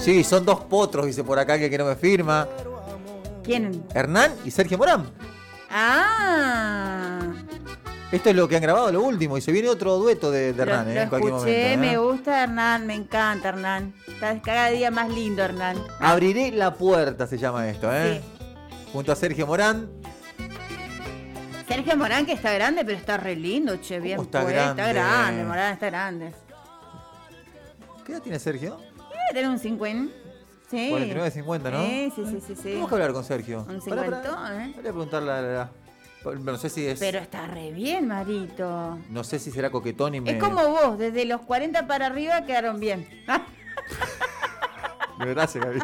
Sí, son dos potros, dice por acá que, que no me firma. ¿Quién? Hernán y Sergio Morán. Ah. Esto es lo que han grabado, lo último. Y se viene otro dueto de, de Lo, Hernán, ¿eh? lo En cualquier escuché, momento. me ¿eh? gusta Hernán, me encanta Hernán. Está cada día más lindo Hernán. Abriré la puerta, se llama esto, ¿eh? Junto a Sergio Morán. Sergio Morán que está grande, pero está re lindo, che, bien está puesto. Está grande, Morán está grande. ¿Qué edad tiene Sergio? Debe tener un 50. Sí. 49, 50, ¿no? Sí, sí, sí, sí. sí. Tenemos que hablar con Sergio. Un Pará, pará. cincuentón, ¿eh? Voy a preguntarle la edad. No sé si es. Pero está re bien, Marito. No sé si será coquetón y me. Es como vos, desde los 40 para arriba quedaron bien. Gracias, Gaby.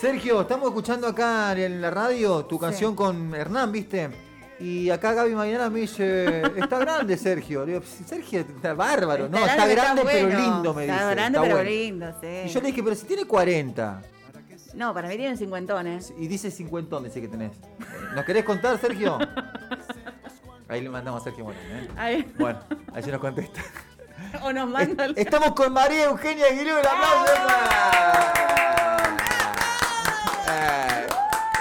Sergio, estamos escuchando acá en la radio tu canción con Hernán, ¿viste? Y acá Gaby mañana me dice, está grande Sergio. Le digo, "Sí, Sergio está bárbaro, no, está grande pero bueno. lindo, me dice. Está grande Está pero bueno. lindo, sí. Y yo le dije, pero si tiene 40. No, para mí tienen cincuentones. Y dice 50, dice que tenés. ¿Nos querés contar, Sergio? Ahí le mandamos a Sergio Morán, ¿eh? Ahí. Bueno, ahí se nos contesta. O nos manda el... Estamos con María Eugenia Aguilera. Eh,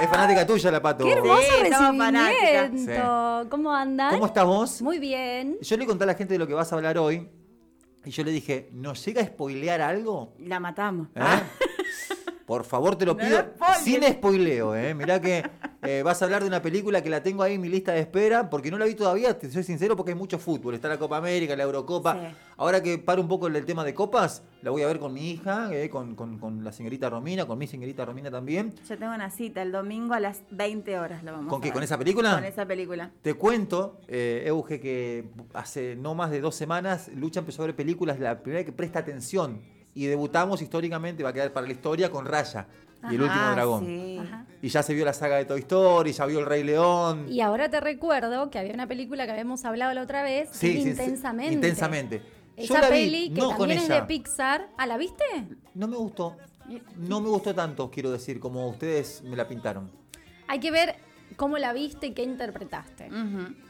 Es fanática tuya la pato. ¡Qué hermoso Sí, recibimiento! ¿Cómo andan? ¿Cómo estás vos? Muy bien. Yo le conté a la gente de lo que vas a hablar hoy. Y yo le dije, ¿nos llega a spoilear algo? La matamos. ¿Eh? Por favor, te lo No pido. sin spoileo, ¿eh? Mirá que eh, vas a hablar de una película que la tengo ahí en mi lista de espera, porque no la vi todavía, te soy sincero, porque hay mucho fútbol. Está la Copa América, la Eurocopa. Sí. Ahora que paro un poco el tema de copas, la voy a ver con mi hija, eh, con, con- con la señorita Romina, con mi señorita Romina también. Yo tengo una cita el domingo a las 20 horas. Lo vamos ¿Con a qué? ver. ¿Con esa película? Con esa película. Te cuento, eh, Euge, que hace no más de dos semanas Lucha empezó a ver películas, la primera que presta atención. Y debutamos históricamente, va a quedar para la historia, con Raya y el último dragón. sí. Y ya se vio la saga de Toy Story, ya vio El Rey León. Y ahora te recuerdo que había una película que habíamos hablado la otra vez, Sí, intensamente. intensamente. Yo Esa vi, peli que no con también es ella. de Pixar. ¿Ah, la viste? No me gustó. No me gustó tanto, quiero decir, como ustedes me la pintaron. Hay que ver cómo la viste y qué interpretaste.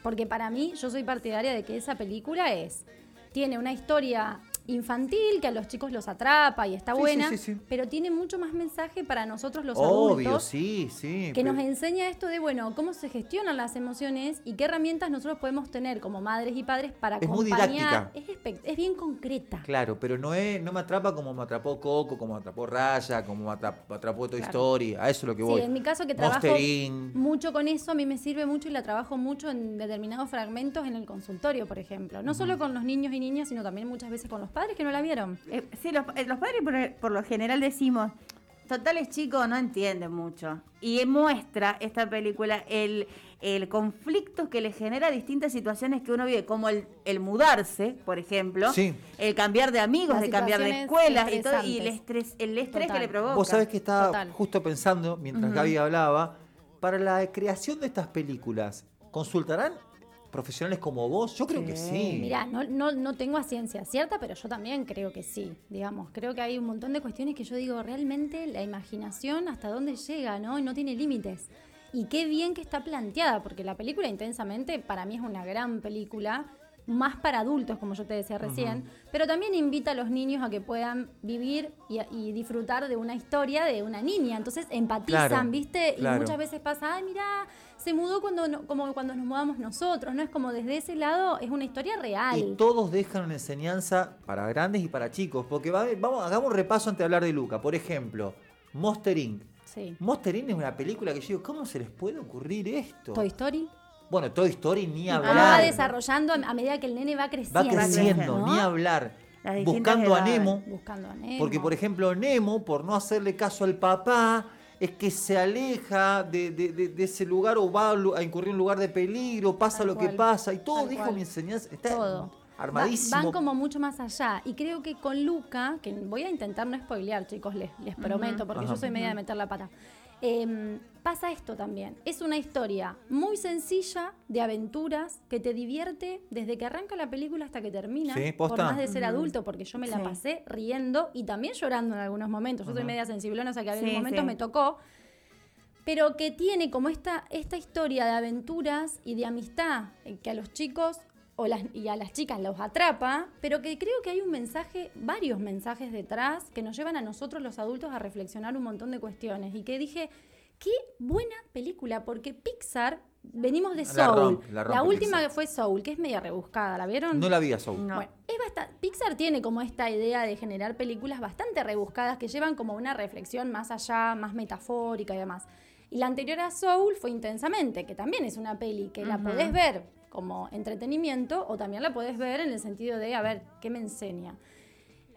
Porque para mí, yo soy partidaria de que esa película es. Tiene una historia infantil que a los chicos los atrapa y está Sí, buena, sí, sí, sí. pero tiene mucho más mensaje para nosotros los Obvio, adultos. sí, sí. que nos enseña esto de, bueno, cómo se gestionan las emociones y qué herramientas nosotros podemos tener como madres y padres para Es muy acompañar. didáctica. Es, bien concreta. Claro, pero no, es, no me atrapa como me atrapó Coco, como me atrapó Raya, como me atrapó, atrapó Toy Claro. Story. A eso es lo que voy. Sí, en mi caso que trabajo mucho con eso, a mí me sirve mucho y la trabajo mucho en determinados fragmentos en el consultorio, por ejemplo. No solo con los niños y niñas, sino también muchas veces con los padres que no la vieron. Eh, sí, los, eh, los padres por, por lo general decimos, total es chico, no entiende mucho. Y muestra esta película el, el conflicto que le genera distintas situaciones que uno vive, como el, el mudarse, por ejemplo, Sí. el cambiar de amigos, Las de cambiar de escuelas y, todo, y el estrés, el estrés Total. que le provoca. Vos sabés que estaba Total. justo pensando, mientras Gaby hablaba, para la creación de estas películas, ¿consultarán profesionales como vos? Yo creo que sí. Mira, no, no, no tengo a ciencia cierta, pero yo también creo que sí, digamos. Creo que hay un montón de cuestiones que yo digo, realmente la imaginación hasta dónde llega, ¿no? Y no tiene límites. Y qué bien que está planteada, porque la película Intensamente para mí es una gran película, más para adultos, como yo te decía recién, pero también invita a los niños a que puedan vivir y, y disfrutar de una historia de una niña. Entonces empatizan, Claro, ¿viste? claro. Y muchas veces pasa, ay, mira, se mudó cuando no- como cuando nos mudamos nosotros, ¿no? Es como desde ese lado, es una historia real. Y todos dejan una enseñanza para grandes y para chicos. Porque va- vamos, hagamos un repaso antes de hablar de Luca. Por ejemplo, Monster Inc. Sí. Monster Inc. es una película que yo digo, ¿cómo se les puede ocurrir esto? Toy Story. Bueno, Toy Story ni hablar. va desarrollando a medida que el nene va creciendo. Va creciendo, ¿no? ni hablar. Buscando a. Nemo. Buscando a Nemo. Porque, por ejemplo, Nemo, por no hacerle caso al papá, es que se aleja de, de- de- de ese lugar o va a incurrir en un lugar de peligro, pasa Tal lo que pasa, y todo tal dijo cual. mi enseñanza. Está Todo. armadísimo. Va- van como mucho más allá. Y creo que con Luca, que voy a intentar no spoilear, chicos, les, les prometo, porque Ajá. yo soy media de meter la pata. Em, pasa esto también. Es una historia muy sencilla de aventuras que te divierte desde que arranca la película hasta que termina. Sí, por posta. más de ser adulto, porque yo me la Sí. pasé riendo y también llorando en algunos momentos. Yo soy media sensiblona, o sea que a Sí, momentos sí. me tocó pero que tiene como esta, esta historia de aventuras y de amistad eh, que a los chicos o las, y a las chicas los atrapa, pero que creo que hay un mensaje, varios mensajes detrás que nos llevan a nosotros los adultos a reflexionar un montón de cuestiones. Y que dije, qué buena película, porque Pixar, venimos de La Soul. rompe, la última Pixar. fue Soul, que es media rebuscada, ¿la vieron? No la vi a Soul. No. Bueno, es Pixar tiene como esta idea de generar películas bastante rebuscadas que llevan como una reflexión más allá, más metafórica y demás. Y la anterior a Soul fue Intensamente, que también es una peli que la podés ver como entretenimiento o también la podés ver en el sentido de, a ver, ¿qué me enseña?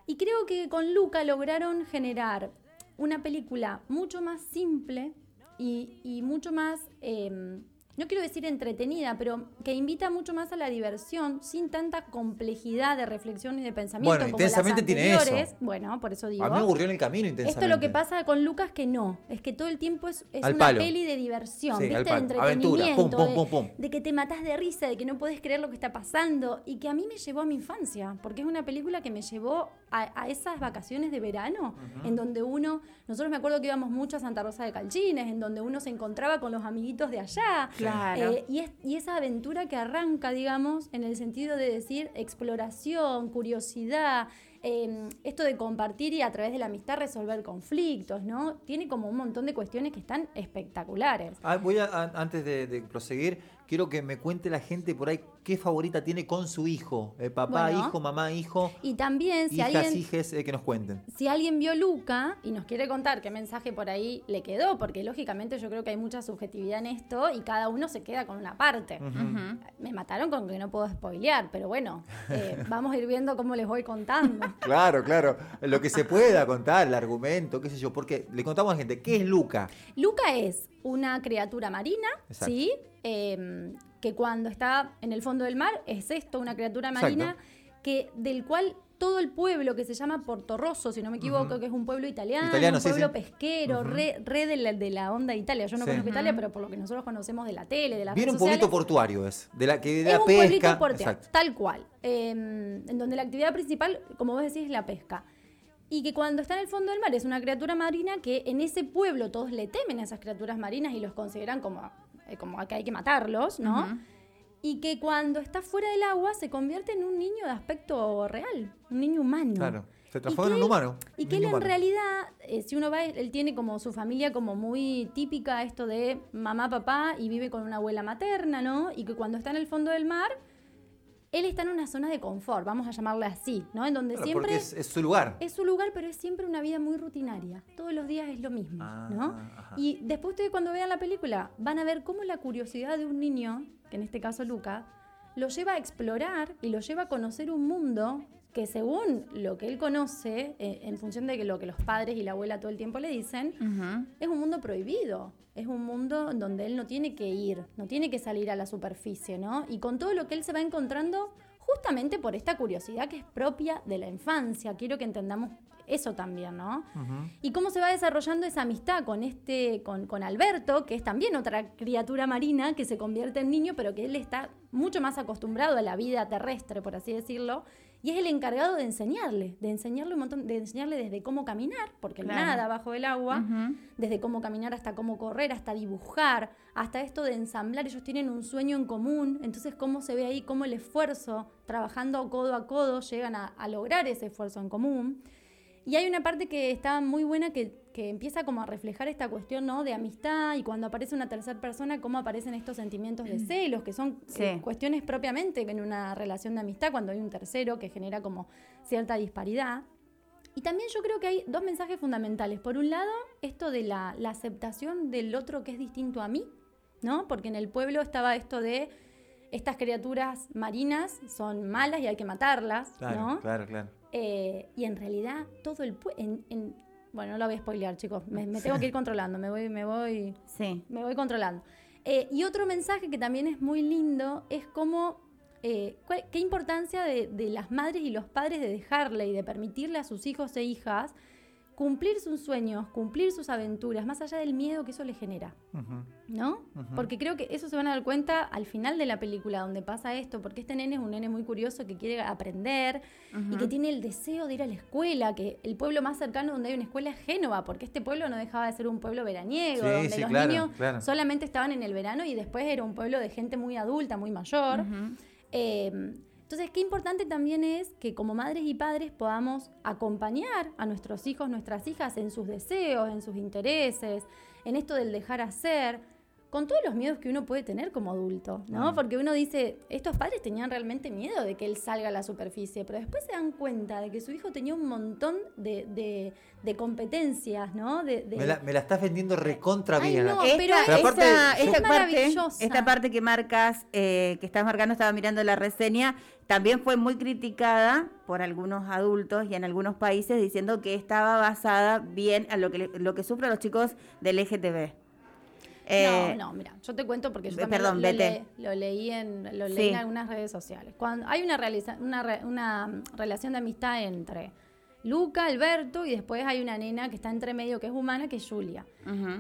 Y creo que con Luca lograron generar una película mucho más simple y, y mucho más, eh, no quiero decir entretenida, pero que invita mucho más a la diversión sin tanta complejidad de reflexión y de pensamiento. Bueno, como las Intensamente tiene eso. anteriores. Bueno, por eso digo. A mí me aburrió en el camino intensamente. Esto es lo que pasa con Lucas que no, es que todo el tiempo es, es una palo. peli de diversión, Sí, ¿viste? al de palo. Aventura, pum, entretenimiento, pum, de- que te matás de risa, de que no podés creer lo que está pasando y que a mí me llevó a mi infancia, porque es una película que me llevó a, a esas vacaciones de verano, en donde uno, nosotros me acuerdo que íbamos mucho a Santa Rosa de Calchines, en donde uno se encontraba con los amiguitos de allá, Claro. eh, y, es- y esa aventura que arranca, digamos, en el sentido de decir exploración, curiosidad, eh, esto de compartir y a través de la amistad resolver conflictos, ¿no? Tiene como un montón de cuestiones que están espectaculares. Ah, voy a, a- antes de, de proseguir, quiero que me cuente la gente por ahí qué favorita tiene con su hijo. Eh, papá, Bueno. hijo, mamá, hijo, Y también, si hijas, alguien, hijes, eh, que nos cuenten. si alguien vio Luca y nos quiere contar qué mensaje por ahí le quedó, porque lógicamente yo creo que hay mucha subjetividad en esto y cada uno se queda con una parte. Me mataron con que no puedo spoilear, pero bueno, eh, vamos a ir viendo cómo les voy contando. Claro, claro. Lo que se pueda contar, el argumento, qué sé yo. Porque le contamos a la gente, ¿qué es Luca? Luca es una criatura marina, Exacto. ¿sí? Eh, que cuando está en el fondo del mar es esto, una criatura marina que del cual todo el pueblo que se llama Porto Rosso, si no me equivoco, que es un pueblo italiano, Italiano, un sí, pueblo sí. pesquero, Ujú. re, re de, la, de la onda de Italia. Yo no Sí. conozco Italia, pero por lo que nosotros conocemos de la tele, de las Viene redes un pueblito sociales, portuario, es. De la, que de es la un pesca. pueblito Exacto. tal cual. eh, en donde la actividad principal, como vos decís, es la pesca. Y que cuando está en el fondo del mar es una criatura marina que en ese pueblo todos le temen a esas criaturas marinas y los consideran como, como que hay que matarlos, ¿no? Y que cuando está fuera del agua se convierte en un niño de aspecto real, un niño humano. Claro. Se Y transforma que en un humano. Y que él en realidad, eh, si uno va, él tiene como su familia como muy típica, esto de mamá, papá, y vive con una abuela materna, ¿no? Y que cuando está en el fondo del mar, él está en una zona de confort, vamos a llamarle así, ¿no? En donde Claro, siempre es, es su lugar. es su lugar, pero es siempre una vida muy rutinaria. Todos los días es lo mismo, Ah, ¿no? ajá. Y después ustedes cuando vean la película van a ver cómo la curiosidad de un niño, que en este caso Luca, lo lleva a explorar y lo lleva a conocer un mundo que según lo que él conoce, eh, en función de que lo que los padres y la abuela todo el tiempo le dicen, es un mundo prohibido. Es un mundo en donde él no tiene que ir, no tiene que salir a la superficie, ¿no? Y con todo lo que él se va encontrando, justamente por esta curiosidad que es propia de la infancia. Quiero que entendamos eso también, ¿no? Y cómo se va desarrollando esa amistad con este, con, con Alberto, que es también otra criatura marina que se convierte en niño, pero que él está mucho más acostumbrado a la vida terrestre, por así decirlo, y es el encargado de enseñarle, de enseñarle un montón, de enseñarle desde cómo caminar, porque Claro. nada bajo el agua, desde cómo caminar hasta cómo correr, hasta dibujar, hasta esto de ensamblar. Ellos tienen un sueño en común, entonces cómo se ve ahí, cómo el esfuerzo, trabajando codo a codo, llegan a, a lograr ese esfuerzo en común. Y hay una parte que está muy buena que, que empieza como a reflejar esta cuestión ¿no? de amistad y cuando aparece una tercera persona, cómo aparecen estos sentimientos de celos, que son Sí. eh, cuestiones propiamente en una relación de amistad, cuando hay un tercero que genera como cierta disparidad. Y también yo creo que hay dos mensajes fundamentales. Por un lado, esto de la, la aceptación del otro que es distinto a mí, ¿no? Porque en el pueblo estaba esto de estas criaturas marinas son malas y hay que matarlas, Claro, ¿no? claro, claro. Eh, y en realidad todo el pueblo... bueno, no lo voy a spoilear, chicos. Me, me tengo que ir controlando, me voy, me voy, Sí. me voy controlando. Eh, y otro mensaje que también es muy lindo es cómo, eh, cuál- qué importancia de, de las madres y los padres de dejarle y de permitirle a sus hijos e hijas cumplir sus sueños, cumplir sus aventuras, más allá del miedo que eso les genera. ¿no? Porque creo que eso se van a dar cuenta al final de la película, donde pasa esto, porque este nene es un nene muy curioso que quiere aprender y que tiene el deseo de ir a la escuela, que el pueblo más cercano donde hay una escuela es Génova, porque este pueblo no dejaba de ser un pueblo veraniego, Sí, donde sí, los claro, niños claro. solamente estaban en el verano y después era un pueblo de gente muy adulta, muy mayor. Eh, entonces, qué importante también es que como madres y padres podamos acompañar a nuestros hijos, nuestras hijas en sus deseos, en sus intereses, en esto del dejar hacer, con todos los miedos que uno puede tener como adulto, ¿no? Mm. Porque uno dice, estos padres tenían realmente miedo de que él salga a la superficie, pero después se dan cuenta de que su hijo tenía un montón de, de- de competencias, ¿no? De, de- Me la, me la estás vendiendo recontra Ay, bien. no, pero esta, Pero aparte, esta- yo- esta Es parte, esta parte que marcas, eh, que estás marcando, estaba mirando la reseña, también fue muy criticada por algunos adultos y en algunos países diciendo que estaba basada bien a lo que, le- lo que sufren los chicos del LGTB. Eh, no, no, mira, yo te cuento porque yo también perdón, lo, lo vete. le- lo leí en lo leí Sí. en algunas redes sociales. Cuando hay una realiza- una, re- una mm, relación de amistad entre Luca, Alberto y después hay una nena que está entre medio que es humana que es Julia.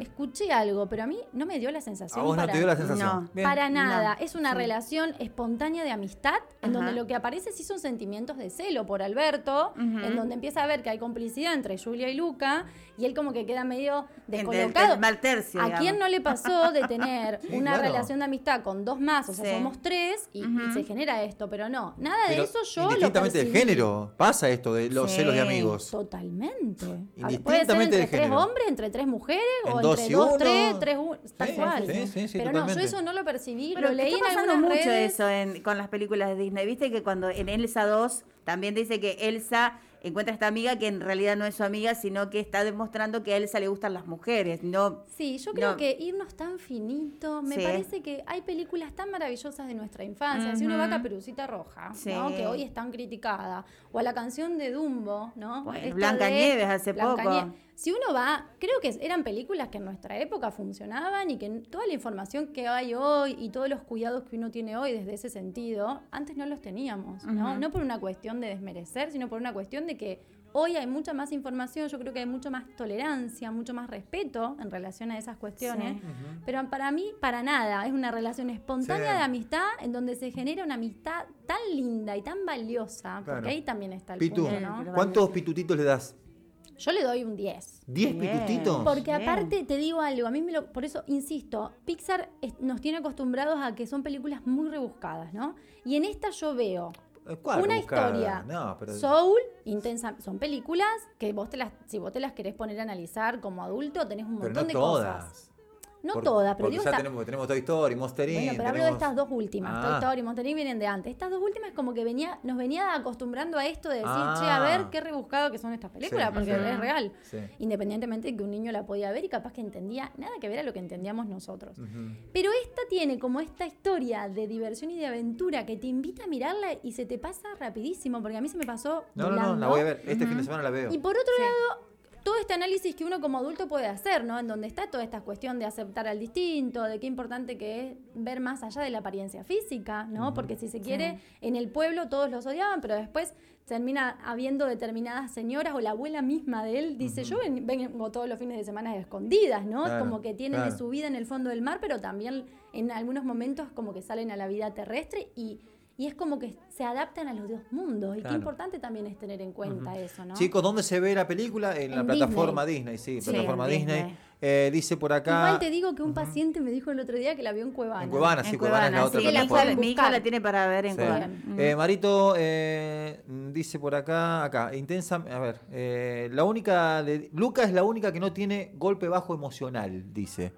Escuché algo, pero a mí no me dio la sensación A vos no para te dio la sensación. No. Bien. para nada, No, es una sí. relación espontánea de amistad, en donde lo que aparece sí son sentimientos de celo por Alberto, en donde empieza a ver que hay complicidad entre Julia y Luca, y él como que queda medio descolocado. el mal tercio, ¿A quién no le pasó de tener Sí, una claro. relación de amistad con dos más? O sea, Sí. somos tres y, se genera esto, pero no, nada de eso yo lo indistintamente percibí. género, pasa esto de los Sí. celos de amigos. Totalmente. Puede ser entre tres hombres, entre tres mujeres, En o dos entre y dos, uno. tres, tres, un- tal Sí, cual. sí, sí, sí, Pero no, yo eso no lo percibí, Pero lo leí está en pasando algunas mucho redes. eso en- con las películas de Disney. Viste que cuando en Elsa 2 también dice que Elsa encuentra a esta amiga que en realidad no es su amiga, sino que está demostrando que a Elsa le gustan las mujeres. No, Sí, yo creo No. que irnos tan finito, me Sí. parece que hay películas tan maravillosas de nuestra infancia. Si uno va a. Caperucita Roja, Sí. ¿no? que hoy es tan criticada, o a la canción de Dumbo, ¿no? Bueno, Esta Blancanieves hace poco. Si uno va, creo que eran películas que en nuestra época funcionaban y que toda la información que hay hoy y todos los cuidados que uno tiene hoy desde ese sentido, antes no los teníamos, ¿no? No por una cuestión de desmerecer, sino por una cuestión de que hoy hay mucha más información, yo creo que hay mucho más tolerancia, mucho más respeto en relación a esas cuestiones. Sí. Pero para mí, para nada, es una relación espontánea Sí. de amistad en donde se genera una amistad tan linda y tan valiosa, Claro. porque ahí también está el Pitu, punto, ¿cuántos pitutitos le das? Yo le doy un 10. ¿10 Bien. pitutitos? Porque Bien. aparte te digo algo, a mí me lo, por eso insisto, Pixar es- nos tiene acostumbrados a que son películas muy rebuscadas, ¿no? Y en esta yo veo Eh, ¿cuál una rebuscada? historia, No, pero... Soul, intensa, son películas que vos te las, si vos te las querés poner a analizar como adulto, tenés un pero montón no de todas. cosas. No Por- todas, pero digo ya esta- tenemos, tenemos Toy Story, Monster Inc. Bueno, pero hablo de estas dos últimas. Toy Ah. Story y Monster Inc. vienen de antes. Estas dos últimas como que venía, nos venía acostumbrando a esto de decir, Ah. che, a ver qué rebuscado que son estas películas, Sí, porque sí. es real. Sí. Independientemente de que un niño la podía ver y capaz que entendía nada que ver a lo que entendíamos nosotros. Pero esta tiene como esta historia de diversión y de aventura que te invita a mirarla y se te pasa rapidísimo, porque a mí se me pasó. No, no, no, volando. la voy a ver. Este fin de semana la veo. Y por otro lado, todo este análisis que uno como adulto puede hacer, ¿no? En donde está toda esta cuestión de aceptar al distinto, de qué importante que es ver más allá de la apariencia física, ¿no? Porque si se quiere, en el pueblo todos los odiaban, pero después termina habiendo determinadas señoras o la abuela misma de él dice, yo ven- vengo todos los fines de semana escondidas, ¿no? Claro, como que tienen claro. su vida en el fondo del mar, pero también en algunos momentos como que salen a la vida terrestre y... Y es como que se adaptan a los dos mundos. Y Claro. qué importante también es tener en cuenta eso, ¿no? Chicos, ¿dónde se ve la película? En, la plataforma Disney, sí, Sí, plataforma Disney. Disney. Eh, dice por acá. Igual te digo que un paciente me dijo el otro día que la vio en Cuevana. En Cuevana, sí, en Cuevana, es la otra sí, plataforma. hija, mi hija Buscar. la tiene para ver en Sí. Cuevana. Eh, Marito eh, dice por acá, acá, intensa, a ver, eh, la única, de, Luca es la única que no tiene golpe bajo emocional, dice.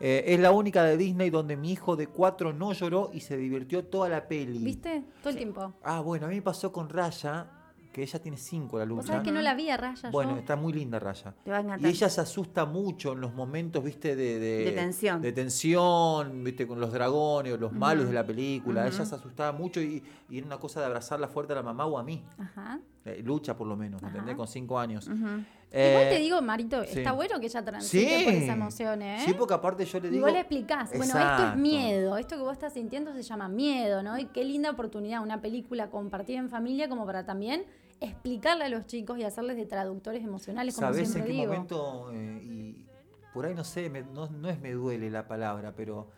Eh, es la única de Disney donde mi hijo de cuatro no lloró y se divirtió toda la peli. ¿Viste? Todo el tiempo. Ah, bueno, a mí me pasó con Raya, que ella tiene cinco, la Vos Lucha. sabés que no la vi a raya Bueno, yo. está muy linda Raya. Te va a Y encantar. ella se asusta mucho en los momentos, viste, de, de, De tensión. de tensión, viste, con los dragones o los malos de la película. Ella se asustaba mucho y, y era una cosa de abrazarla fuerte a la mamá o a mí. Ajá. Eh, lucha por lo menos, ¿me Ajá. entendés? Con cinco años. Ujú. Igual Eh, te digo, Marito, sí. está bueno que ella transite Sí. por esa emoción, ¿eh? Sí, porque aparte yo le Y digo. vos le explicás, bueno, esto es miedo, esto que vos estás sintiendo se llama miedo, ¿no? Y qué linda oportunidad, una película compartida en familia como para también explicarle a los chicos y hacerles de traductores emocionales, como ¿Sabés en qué digo. momento? eh, y por ahí no sé, me- no, no es me duele la palabra, pero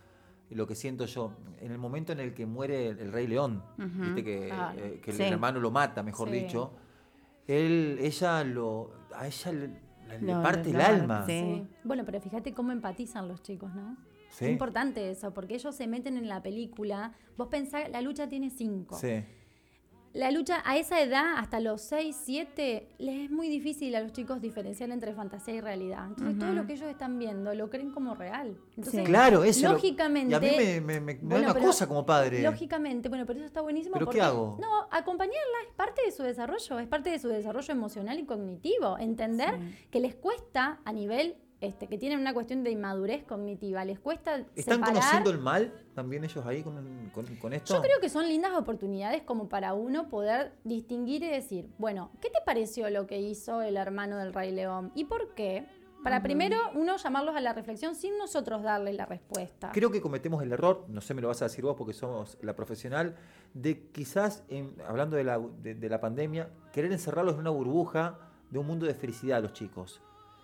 lo que siento yo, en el momento en el que muere el, el Rey León, viste que, Claro. eh, que Sí. el hermano lo mata, mejor Sí. dicho, él, ella lo, a ella le, le Lo- parte lo- el lo- alma. sí. Sí. Bueno, pero fíjate cómo empatizan los chicos, ¿no? Es importante eso, porque ellos se meten en la película. Vos pensás, la lucha tiene cinco. Sí. La lucha a esa edad, hasta los 6, 7, les es muy difícil a los chicos diferenciar entre fantasía y realidad. Entonces, todo lo que ellos están viendo lo creen como real. Entonces, Claro, eso. Lógicamente. y a mí me, me, da una cosa como padre. Lógicamente, bueno, pero eso está buenísimo. ¿Pero qué hago? No, acompañarla es parte de su desarrollo, es parte de su desarrollo emocional y cognitivo. Entender que les cuesta a nivel este, que tienen una cuestión de inmadurez cognitiva. Les cuesta. ¿Están conociendo el mal también ellos ahí con, esto? Yo creo que son lindas oportunidades como para uno poder distinguir y decir, bueno, ¿qué te pareció lo que hizo el hermano del Rey León? ¿Y por qué? Para primero uno llamarlos a la reflexión sin nosotros darle la respuesta. Creo que cometemos el error, no sé, me lo vas a decir vos porque somos la profesional, de quizás, hablando de la, de la pandemia, querer encerrarlos en una burbuja de un mundo de felicidad a los chicos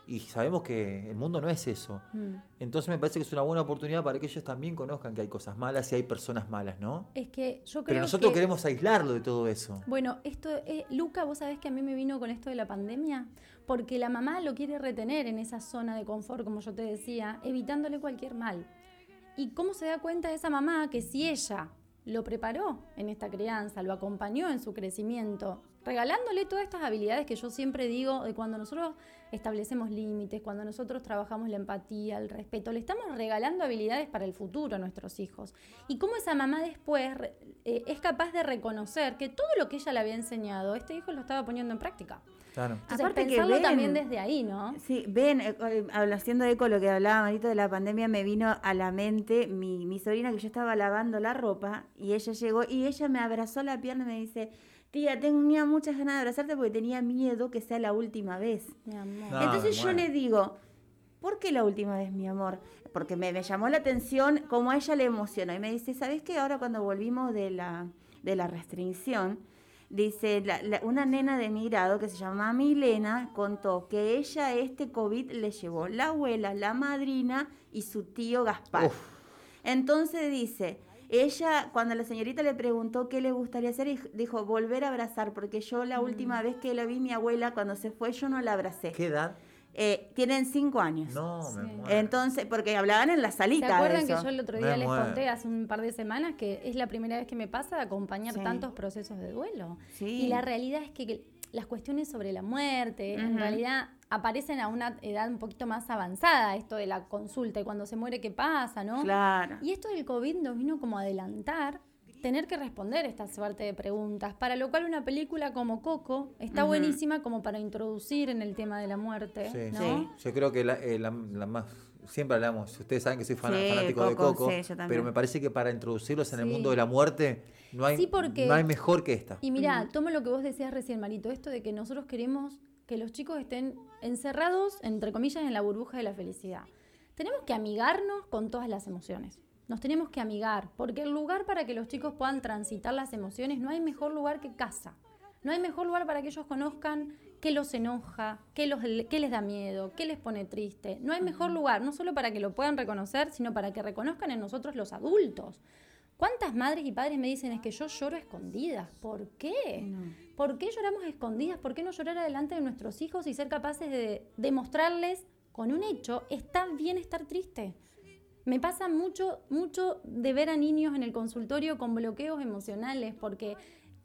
y sabemos que el mundo no es eso. Mm. Entonces me parece que es una buena oportunidad para que ellos también conozcan que hay cosas malas y hay personas malas, ¿no? Es que yo creo Pero nosotros queremos aislarlo de todo eso. Bueno, esto, eh, Luca, vos sabés que a mí me vino con esto de la pandemia, porque la mamá lo quiere retener en esa zona de confort, como yo te decía, evitándole cualquier mal. ¿Y cómo se da cuenta esa mamá que si ella lo preparó en esta crianza, lo acompañó en su crecimiento, regalándole todas estas habilidades que yo siempre digo de cuando nosotros establecemos límites, cuando nosotros trabajamos la empatía, el respeto, le estamos regalando habilidades para el futuro a nuestros hijos. Y cómo esa mamá después eh, es capaz de reconocer que todo lo que ella le había enseñado, este hijo lo estaba poniendo en práctica. Claro. Entonces, Aparte pensarlo que también desde ahí, ¿no? Sí, ven, eh, eh, haciendo eco lo que hablaba Marito de la pandemia, me vino a la mente mi, mi sobrina que yo estaba lavando la ropa y ella llegó y ella me abrazó la pierna y me dice, tía, tenía muchas ganas de abrazarte porque tenía miedo que sea la última vez. Mi amor. Entonces yo le digo, ¿por qué la última vez, mi amor? Porque me, llamó la atención cómo a ella le emocionó. Y me dice, ¿sabes qué? Ahora cuando volvimos de la, de la restricción, dice, una nena de mi grado que se llama Milena contó que ella este COVID le llevó la abuela, la madrina y su tío Gaspar. Entonces dice, ella, cuando la señorita le preguntó qué le gustaría hacer, dijo, volver a abrazar, porque yo la última mm. vez que la vi, mi abuela, cuando se fue, yo no la abracé. ¿Qué edad? Eh, tienen cinco años. No, me muero. Entonces, porque hablaban en la salita. ¿Se acuerdan que yo el otro día les conté hace un par de semanas que es la primera vez que me pasa de acompañar tantos procesos de duelo? Y la realidad es que las cuestiones sobre la muerte, en realidad aparecen a una edad un poquito más avanzada, esto de la consulta y cuando se muere, ¿qué pasa? ¿no? Claro. Y esto del COVID nos vino como a adelantar tener que responder esta suerte de preguntas, para lo cual una película como Coco está buenísima como para introducir en el tema de la muerte. Sí, sí. Yo creo que eh, la, más siempre hablamos, ustedes saben que soy fanático de Coco, pero me parece que para introducirlos en el mundo de la muerte no hay, no hay mejor que esta. Y mira, tomo lo que vos decías recién, Marito, esto de que nosotros queremos que los chicos estén encerrados, entre comillas, en la burbuja de la felicidad. Tenemos que amigarnos con todas las emociones. Nos tenemos que amigar, porque el lugar para que los chicos puedan transitar las emociones, no hay mejor lugar que casa. No hay mejor lugar para que ellos conozcan qué los enoja, qué, los, qué les da miedo, qué les pone triste. No hay mejor lugar, no solo para que lo puedan reconocer, sino para que reconozcan en nosotros los adultos. ¿Cuántas madres y padres me dicen es que yo lloro escondidas? ¿Por qué? ¿Por qué lloramos escondidas? ¿Por qué no llorar adelante de nuestros hijos y ser capaces de demostrarles con un hecho, está bien estar triste? Me pasa mucho, mucho de ver a niños en el consultorio con bloqueos emocionales porque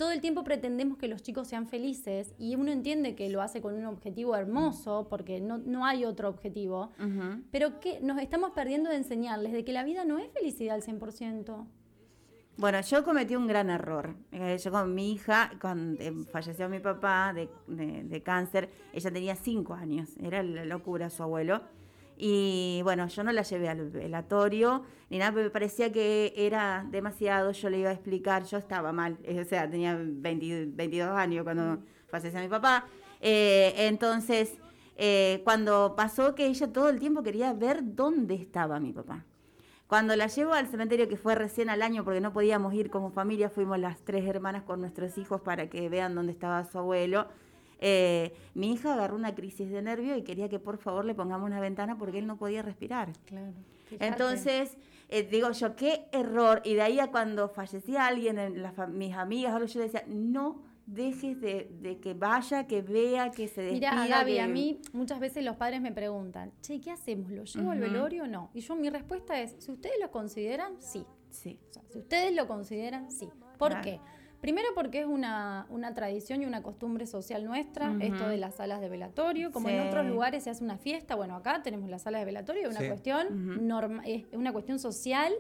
todo el tiempo pretendemos que los chicos sean felices y uno entiende que lo hace con un objetivo hermoso porque no, no hay otro objetivo, pero que nos estamos perdiendo de enseñarles de que la vida no es felicidad al 100%. Bueno, yo cometí un gran error. Eh, yo con mi hija, cuando eh, falleció mi papá de, cáncer, ella tenía cinco años, era la locura su abuelo. Y bueno, yo no la llevé al velatorio ni nada, me parecía que era demasiado, yo le iba a explicar, yo estaba mal, eh, o sea, tenía 22 años cuando falleció mi papá. entonces, cuando pasó que ella todo el tiempo quería ver dónde estaba mi papá. Cuando la llevo al cementerio, que fue recién al año, porque no podíamos ir como familia, fuimos las tres hermanas con nuestros hijos para que vean dónde estaba su abuelo. Eh, mi hija agarró una crisis de nervio y quería que por favor le pongamos una ventana porque él no podía respirar. Claro. Entonces, eh, digo yo, qué error. Y de ahí a cuando fallecía alguien, en mis amigas, yo decía, no dejes de, de que vaya, que vea, que se despida. Mira, Gaby, que- a mí muchas veces los padres me preguntan, che, ¿qué hacemos? ¿Lo llevo al velorio o no? Y yo mi respuesta es, si ustedes lo consideran, sí. Sí. O sea, si ustedes lo consideran, sí. ¿Por Claro. qué? Primero porque es una, una tradición y una costumbre social nuestra, esto de las salas de velatorio. Como en otros lugares se hace una fiesta, bueno, acá tenemos las salas de velatorio, es una Sí. cuestión norma- es una cuestión social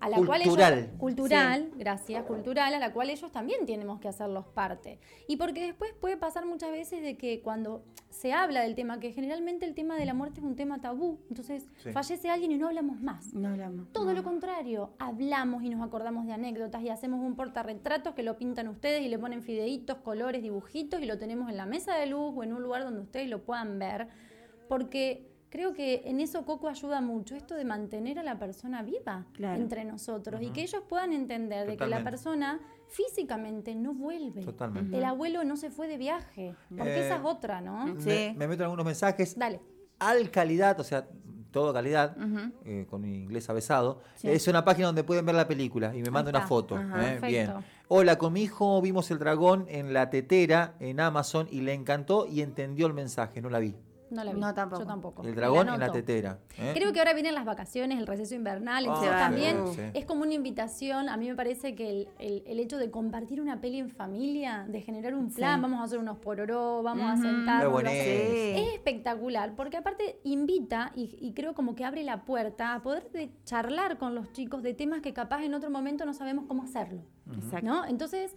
a la Cultural. cual ellos cultural, gracias, cultural a la cual ellos también tenemos que hacerlos parte. Y porque después puede pasar muchas veces de que cuando se habla del tema, que generalmente el tema de la muerte es un tema tabú, entonces Sí. fallece alguien y no hablamos más. No hablamos. Todo lo contrario, hablamos y nos acordamos de anécdotas y hacemos un portarretratos que lo pintan ustedes y le ponen fideitos, colores, dibujitos y lo tenemos en la mesa de luz o en un lugar donde ustedes lo puedan ver, porque creo que en eso Coco ayuda mucho, esto de mantener a la persona viva Claro. entre nosotros y que ellos puedan entender de que la persona físicamente no vuelve. Totalmente. El abuelo no se fue de viaje, porque Eh, esa es otra, ¿no? Sí. Me, me meto en algunos mensajes. Dale. Al calidad, o sea, todo calidad, eh, con mi inglés avesado. Sí. Es una página donde pueden ver la película y me manda una foto. Ajá. eh, Perfecto. bien. Hola, con mi hijo vimos el dragón en la tetera en Amazon y le encantó y entendió el mensaje. No la vi. No la vi. No, tampoco. Yo tampoco. El dragón en la tetera. ¿eh? Creo que ahora vienen las vacaciones, el receso invernal, Ah, entonces sí, también sí. es como una invitación. A mí me parece que el, el- el hecho de compartir una peli en familia, de generar un plan, Sí. vamos a hacer unos pororó, vamos a sentarnos. Hacemos. es. Es espectacular, porque aparte invita y, y creo como que abre la puerta a poder de charlar con los chicos de temas que capaz en otro momento no sabemos cómo hacerlo. Exacto. ¿no? Entonces,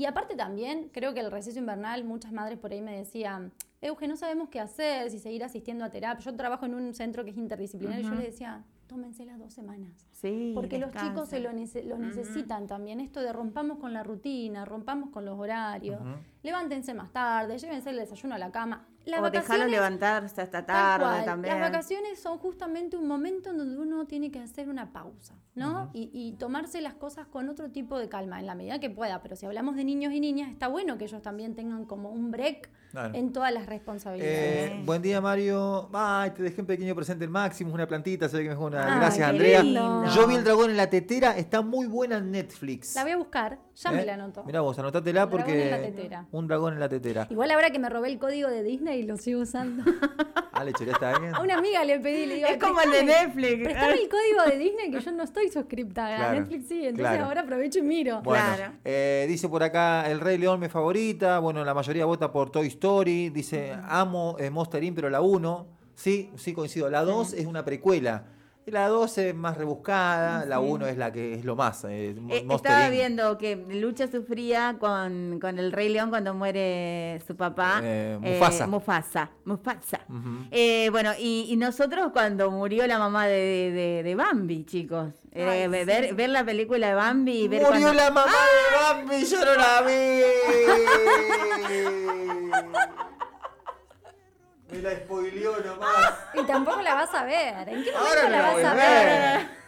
y aparte también, creo que el receso invernal, muchas madres por ahí me decían, Euge, no sabemos qué hacer, si seguir asistiendo a terapia. Yo trabajo en un centro que es interdisciplinario y yo les decía, tómense las dos semanas. Sí, Porque los chicos se lo, nece- lo necesitan también. Esto de rompamos con la rutina, rompamos con los horarios, levántense más tarde, llévense el desayuno a la cama. Las o dejarlos vacaciones- levantarse hasta tarde cual. también. Las vacaciones son justamente un momento en donde uno tiene que hacer una pausa, ¿no? y, y tomarse las cosas con otro tipo de calma, en la medida que pueda. Pero si hablamos de niños y niñas, está bueno que ellos también tengan como un break Claro. en todas las responsabilidades. Eh, buen día, Mario. Ay, te dejé un pequeño presente el Máximo, una plantita, sé que me una. Ay, Gracias, Andrea. lindo. Yo vi el dragón en la tetera, está muy buena en Netflix. la voy a buscar, ya me ¿Eh? la anoto. Mirá vos, anotátela Un dragón porque. en la tetera. Un dragón en la tetera. Igual ahora que me robé el código de Disney lo sigo usando. Ah, le choré, está bien. A una amiga le pedí, le digo, Es como el de "Prestame- Netflix. Prestame el código de Disney que yo no estoy suscripta a Netflix, sí. Entonces claro. ahora aprovecho y miro. Bueno, Claro. eh, dice por acá, El Rey León mi favorita. Bueno, la mayoría vota por Toy Story. Dice, amo eh, Monster Inc., pero la 1. Sí, sí coincido. La 2 es una precuela. La 2 es más rebuscada, la 1 es la que es lo más. eh, Eh, estaba Inc. viendo que Lucha sufría con, con el Rey León cuando muere su papá. Eh, Mufasa. Mufasa. Mufasa. Ujú. Eh, bueno, y, y nosotros cuando murió la mamá de, de- de Bambi, chicos. Eh, Ay, ver, sí. ver la película de Bambi y ver Murió cuando- la mamá de Bambi, yo no la vi. Me la spoileó nomás. Y tampoco la vas a ver. ¿En qué momento Ahora la la vas voy a ver? ver.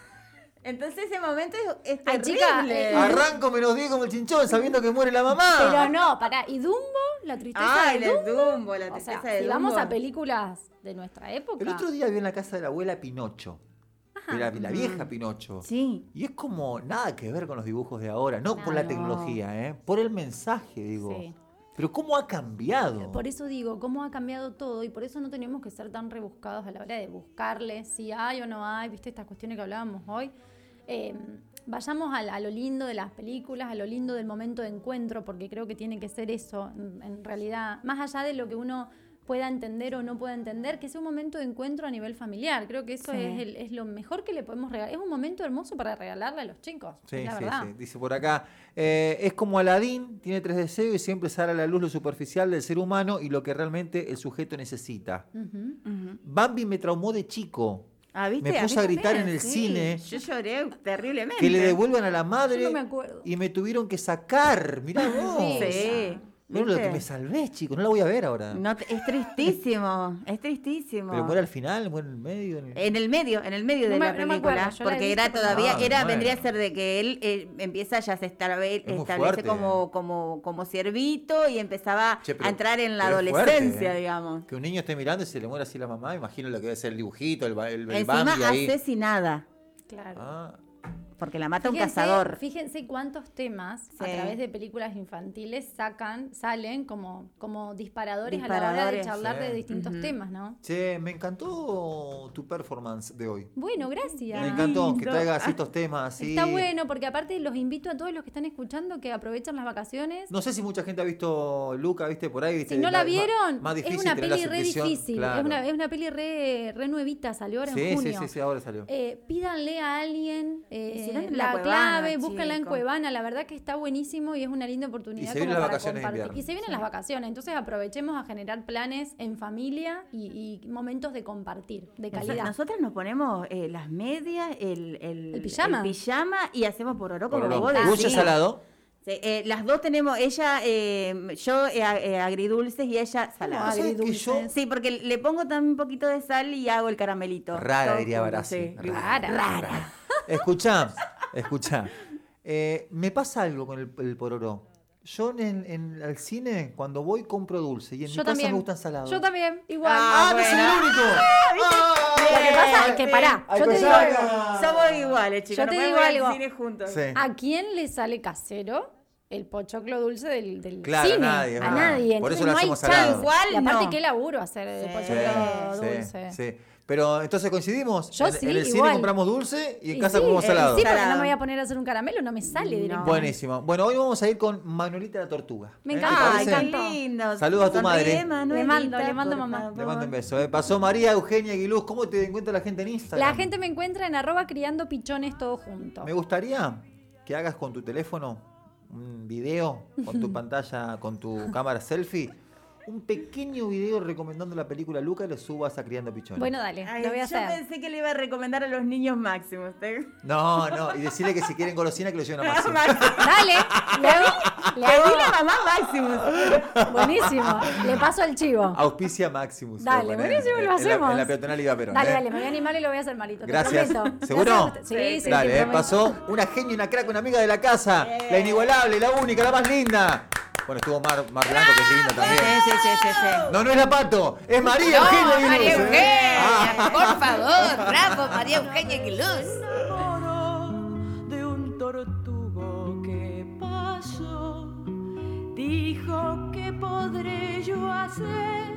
Entonces ese momento es, es Ay, terrible. chica, eh, Arranco menos 10 como el chinchón sabiendo que muere la mamá. Pero no, pará. ¿Y Dumbo? ¿La tristeza Ay, de la Dumbo? Dumbo, la O tristeza sea, de si vamos a películas de nuestra época. El otro día vi en la casa de la abuela Pinocho. la, la vieja Pinocho. Sí. Y es como nada que ver con los dibujos de ahora, no por la No. tecnología, ¿eh? por el mensaje, digo. Sí. Pero ¿cómo ha cambiado? Por eso digo, cómo ha cambiado todo y por eso no tenemos que ser tan rebuscados a la hora de buscarle si hay o no hay, viste estas cuestiones que hablábamos hoy. Eh, vayamos a, lo lindo de las películas, a lo lindo del momento de encuentro, porque creo que tiene que ser eso, en realidad, más allá de lo que uno pueda entender o no pueda entender, que sea un momento de encuentro a nivel familiar. Creo que eso Sí. es, el- es lo mejor que le podemos regalar. Es un momento hermoso para regalarle a los chicos, Sí, es la sí, verdad. sí. Dice por acá, eh, es como Aladín, tiene tres deseos y siempre sale a la luz lo superficial del ser humano y lo que realmente el sujeto necesita. Bambi me traumó de chico. Ah, ¿viste? Me puse a gritar también, en el sí. cine. Yo lloré terriblemente. Que le devuelvan a la madre Yo no me acuerdo. y me tuvieron que sacar. Mirá vos. Sí. Mirá lo que me salvé, chico. No la voy a ver ahora. No es tristísimo, es tristísimo. Pero muere al final, muere en el medio. en el- En el medio, en el medio No de me- la no película, acuerdo, porque era todavía, Ah, era bueno. vendría a ser de que él eh, empieza ya se establece, Es establece como, como, como ciervito y empezaba Che, pero- a entrar en la fuerte, adolescencia, ¿eh? digamos. Que un niño esté mirando y se le muere así la mamá. Imagino lo que debe ser el dibujito, el, ba- el, el Encima Bambi ahí. asesinada. Claro. Ah, porque la mata un Fíjense- cazador. Fíjense cuántos temas a Sí. través de películas infantiles sacan, salen como, como disparadores, a la hora de charlar Sí. de distintos temas, ¿no? Che, me encantó tu performance de hoy. Bueno, gracias. Me encantó que traigas estos temas así. Está bueno, porque aparte los invito a todos los que están escuchando que aprovechen las vacaciones. No sé si mucha gente ha visto Luca, viste, por ahí. ¿viste? si no la vieron, más es difícil una peli re difícil. claro. Es, una, es una peli re, re nuevita, salió ahora Sí, en sí, junio. sí, sí, ahora salió. Eh, pídanle a alguien eh, En la, la Cuevana, clave, búsquenla en. Cuevana, la verdad que está buenísimo y es una linda oportunidad. Y se vienen como las para vacaciones de compartir. invierno. Y se vienen las vacaciones, entonces aprovechemos a generar planes en familia y, y momentos de compartir, de calidad. Nosotras nos ponemos eh, las medias, el, el, El pijama. el pijama y hacemos por oro como vos decís. salado. Sí, eh, las dos tenemos, ella, eh, yo eh, a- eh, agridulces y ella salada. ¿Sabes que agridulces. yo- Sí, porque le pongo también un poquito de sal y hago el caramelito. Rara, Todo diría Barassi. sí. Rara. Rara. Escuchá, escuchá. Eh, me pasa algo con el, el pororó. Yo en, en el cine, cuando voy, compro dulce. Y en mi Yo casa también. me gustan salados. Yo también, igual. Ah, ¡Ah, no soy el único! Lo que pasa es que pará, Ay, yo te pues digo ya, algo. ya. Somos iguales, chicos. Yo no te digo algo. cine juntos. Sí. ¿A quién le sale casero el pochoclo dulce del, del Claro, a cine? nadie, a nadie. Por Entonces eso lo no hay hacemos salado. chance. Igual y aparte no. qué laburo hacer el. Sí, pochoclo sí, dulce. sí. Pero entonces coincidimos. Yo en, sí, en el cine compramos dulce y en Y casa sí, comemos eh, salado. Sí, porque no me voy a poner a hacer un caramelo, no me sale No. directamente. Buenísimo. Bueno, hoy vamos a ir con Manuelita la Tortuga. Me ¿Eh? ¿Te encanta, Ay, qué lindo. Saludos a tu madre. Manuelita, Le mando, le mando, mamá. Le mando un beso. ¿eh? Pasó María Eugenia Aguiluz. ¿Cómo te encuentra la gente en Instagram? La gente me encuentra en arroba criando pichones todo junto. Me gustaría que hagas con tu teléfono un video, con tu pantalla, con tu cámara selfie, un pequeño video recomendando la película Luca y lo subas a Criando Pichones. Bueno, dale, Ay, lo voy a yo hacer. pensé que le iba a recomendar a los niños Máximo. ¿usted? No, no, y decirle que si quieren golosina que lo lleven a Máximo. Dale, le hago, le hago- la mamá Máximo. buenísimo. Le paso el chivo. Auspicia Maximus. Dale, buenísimo, en- lo en la- hacemos. En la peatonal Iba Perón. Dale, ¿eh? dale, me voy a animar y lo voy a hacer malito. te Gracias. prometo. ¿Te ¿Seguro? haces- Sí, sí, Dale, te eh, pasó una genia, una crack, una amiga de la casa, la inigualable, la única, la más linda. Bueno, estuvo Mar, Mar Blanco, que es linda también. Sí, sí, sí, sí, sí. No, no es la pato, es María Eugenia Aguiluz, María ¿eh? Eugenia, Ah. por favor, bravo, María Eugenia Aguiluz. enamoró de un tortugo que pasó. Dijo que podré yo hacer